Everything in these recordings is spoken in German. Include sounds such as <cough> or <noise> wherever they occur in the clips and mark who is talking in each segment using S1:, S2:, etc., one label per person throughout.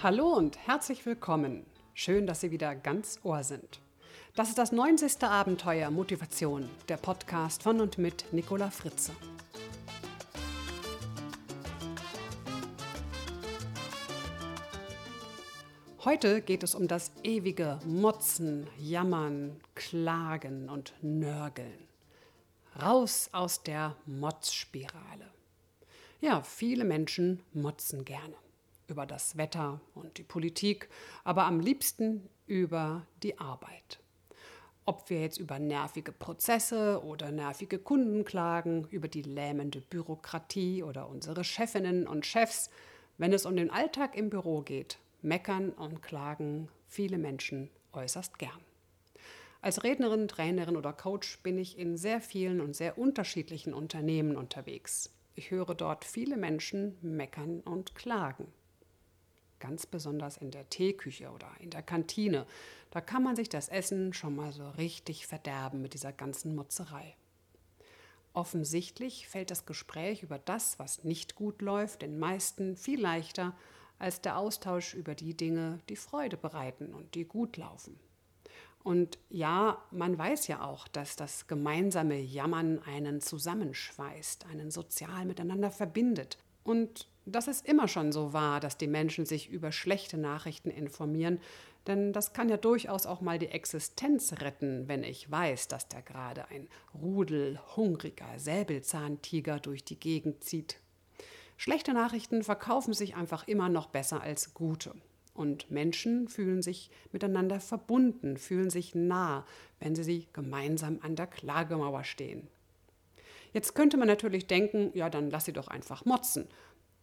S1: Hallo und herzlich willkommen. Schön, dass Sie wieder ganz Ohr sind. Das ist das 90. Abenteuer Motivation, der Podcast von und mit Nicola Fritze. Heute geht es um das ewige Motzen, Jammern, Klagen und Nörgeln. Raus aus der Motzspirale. Ja, viele Menschen motzen gerne über das Wetter und die Politik, aber am liebsten über die Arbeit. Ob wir jetzt über nervige Prozesse oder nervige Kunden klagen, über die lähmende Bürokratie oder unsere Chefinnen und Chefs, wenn es um den Alltag im Büro geht, meckern und klagen viele Menschen äußerst gern. Als Rednerin, Trainerin oder Coach bin ich in sehr vielen und sehr unterschiedlichen Unternehmen unterwegs. Ich höre dort viele Menschen meckern und klagen ganz besonders in der Teeküche oder in der Kantine. Da kann man sich das Essen schon mal so richtig verderben mit dieser ganzen Motzerei. Offensichtlich fällt das Gespräch über das, was nicht gut läuft, den meisten viel leichter als der Austausch über die Dinge, die Freude bereiten und die gut laufen. Und ja, man weiß ja auch, dass das gemeinsame Jammern einen zusammenschweißt, einen sozial miteinander verbindet. Und dass es immer schon so war, dass die Menschen sich über schlechte Nachrichten informieren, denn das kann ja durchaus auch mal die Existenz retten, wenn ich weiß, dass da gerade ein Rudel hungriger Säbelzahntiger durch die Gegend zieht. Schlechte Nachrichten verkaufen sich einfach immer noch besser als gute. Und Menschen fühlen sich miteinander verbunden, fühlen sich nah, wenn sie gemeinsam an der Klagemauer stehen. Jetzt könnte man natürlich denken, ja, dann lass sie doch einfach motzen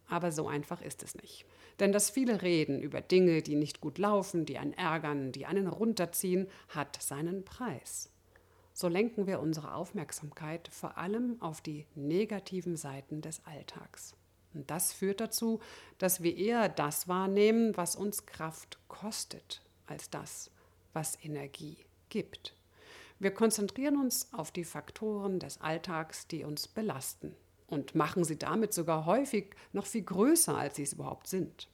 S1: aber so einfach ist es nicht. Denn das viele Reden über Dinge, die nicht gut laufen, die einen ärgern, die einen runterziehen, hat seinen Preis. So lenken wir unsere Aufmerksamkeit vor allem auf die negativen Seiten des Alltags. Und das führt dazu, dass wir eher das wahrnehmen, was uns Kraft kostet, als das, was Energie gibt. Wir konzentrieren uns auf die Faktoren des Alltags, die uns belasten und machen sie damit sogar häufig noch viel größer, als sie es überhaupt sind.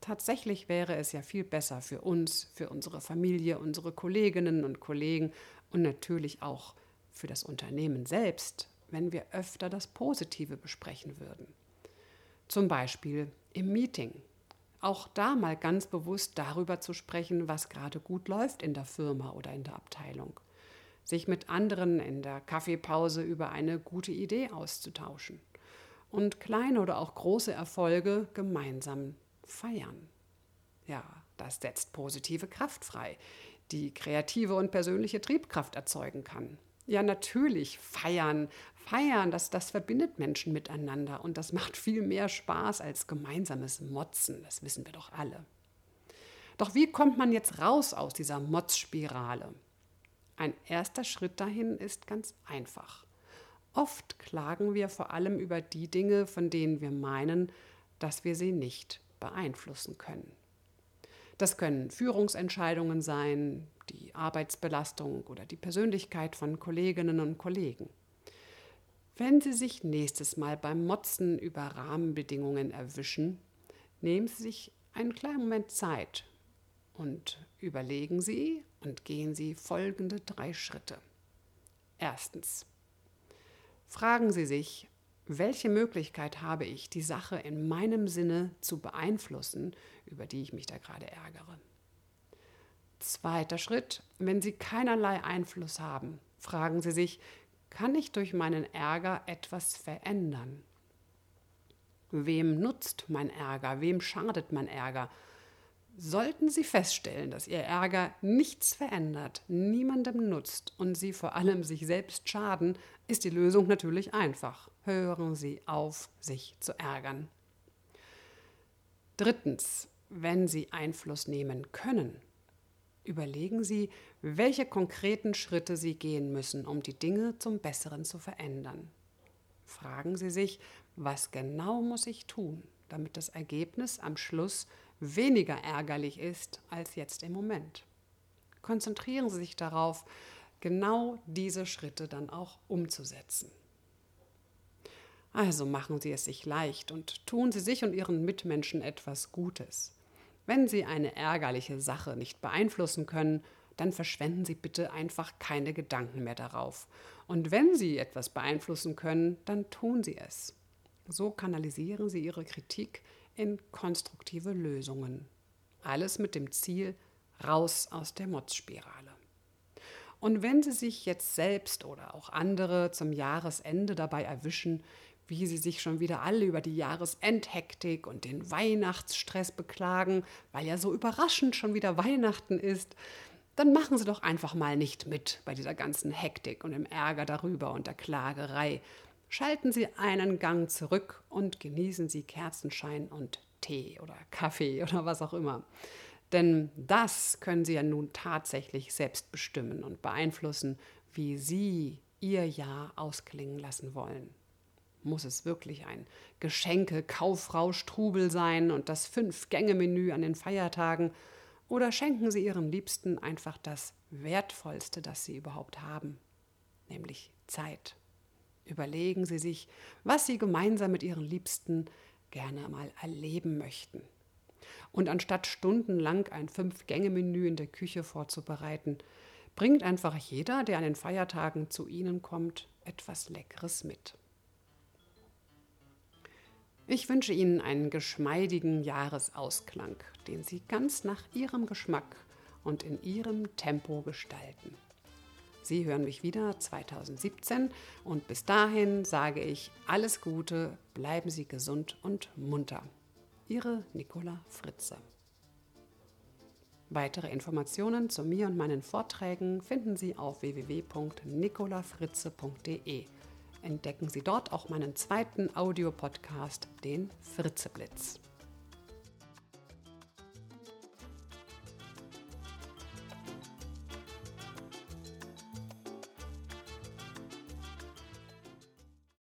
S1: Tatsächlich wäre es ja viel besser für uns, für unsere Familie, unsere Kolleginnen und Kollegen und natürlich auch für das Unternehmen selbst, wenn wir öfter das Positive besprechen würden. Zum Beispiel im Meeting. Auch da mal ganz bewusst darüber zu sprechen, was gerade gut läuft in der Firma oder in der Abteilung sich mit anderen in der Kaffeepause über eine gute Idee auszutauschen und kleine oder auch große Erfolge gemeinsam feiern. Ja, das setzt positive Kraft frei, die kreative und persönliche Triebkraft erzeugen kann. Ja, natürlich feiern. Feiern, das, das verbindet Menschen miteinander und das macht viel mehr Spaß als gemeinsames Motzen. Das wissen wir doch alle. Doch wie kommt man jetzt raus aus dieser Motzspirale? Ein erster Schritt dahin ist ganz einfach. Oft klagen wir vor allem über die Dinge, von denen wir meinen, dass wir sie nicht beeinflussen können. Das können Führungsentscheidungen sein, die Arbeitsbelastung oder die Persönlichkeit von Kolleginnen und Kollegen. Wenn Sie sich nächstes Mal beim Motzen über Rahmenbedingungen erwischen, nehmen Sie sich einen kleinen Moment Zeit und überlegen Sie und gehen Sie folgende drei Schritte. Erstens. Fragen Sie sich, welche Möglichkeit habe ich, die Sache in meinem Sinne zu beeinflussen, über die ich mich da gerade ärgere? Zweiter Schritt, wenn Sie keinerlei Einfluss haben, fragen Sie sich, kann ich durch meinen Ärger etwas verändern? Wem nutzt mein Ärger? Wem schadet mein Ärger? Sollten Sie feststellen, dass Ihr Ärger nichts verändert, niemandem nutzt und Sie vor allem sich selbst schaden, ist die Lösung natürlich einfach. Hören Sie auf, sich zu ärgern. Drittens, wenn Sie Einfluss nehmen können, überlegen Sie, welche konkreten Schritte Sie gehen müssen, um die Dinge zum Besseren zu verändern. Fragen Sie sich, was genau muss ich tun, damit das Ergebnis am Schluss weniger ärgerlich ist als jetzt im Moment. Konzentrieren Sie sich darauf, genau diese Schritte dann auch umzusetzen. Also machen Sie es sich leicht und tun Sie sich und Ihren Mitmenschen etwas Gutes. Wenn Sie eine ärgerliche Sache nicht beeinflussen können, dann verschwenden Sie bitte einfach keine Gedanken mehr darauf. Und wenn Sie etwas beeinflussen können, dann tun Sie es. So kanalisieren Sie Ihre Kritik in konstruktive Lösungen. Alles mit dem Ziel, raus aus der Motzspirale. Und wenn Sie sich jetzt selbst oder auch andere zum Jahresende dabei erwischen, wie sie sich schon wieder alle über die Jahresendhektik und den Weihnachtsstress beklagen, weil ja so überraschend schon wieder Weihnachten ist, dann machen Sie doch einfach mal nicht mit bei dieser ganzen Hektik und dem Ärger darüber und der Klagerei. Schalten Sie einen Gang zurück und genießen Sie Kerzenschein und Tee oder Kaffee <laughs> oder was auch immer. Denn das können Sie ja nun tatsächlich selbst bestimmen und beeinflussen, wie Sie Ihr Jahr ausklingen lassen wollen. Muss es wirklich ein Geschenke-Kaufrausch-Trubel sein und das Fünf-Gänge-Menü an den Feiertagen? Oder schenken Sie Ihren Liebsten einfach das Wertvollste, das Sie überhaupt haben, nämlich Zeit? Überlegen Sie sich, was Sie gemeinsam mit Ihren Liebsten gerne mal erleben möchten. Und anstatt stundenlang ein Fünf-Gänge-Menü in der Küche vorzubereiten, bringt einfach jeder, der an den Feiertagen zu Ihnen kommt, etwas Leckeres mit. Ich wünsche Ihnen einen geschmeidigen Jahresausklang, den Sie ganz nach Ihrem Geschmack und in Ihrem Tempo gestalten. Sie hören mich wieder 2017 und bis dahin sage ich alles Gute, bleiben Sie gesund und munter. Ihre Nicola Fritze. Weitere Informationen zu mir und meinen Vorträgen finden Sie auf www.nicolafritze.de entdecken Sie dort auch meinen zweiten Audiopodcast, den Fritzeblitz.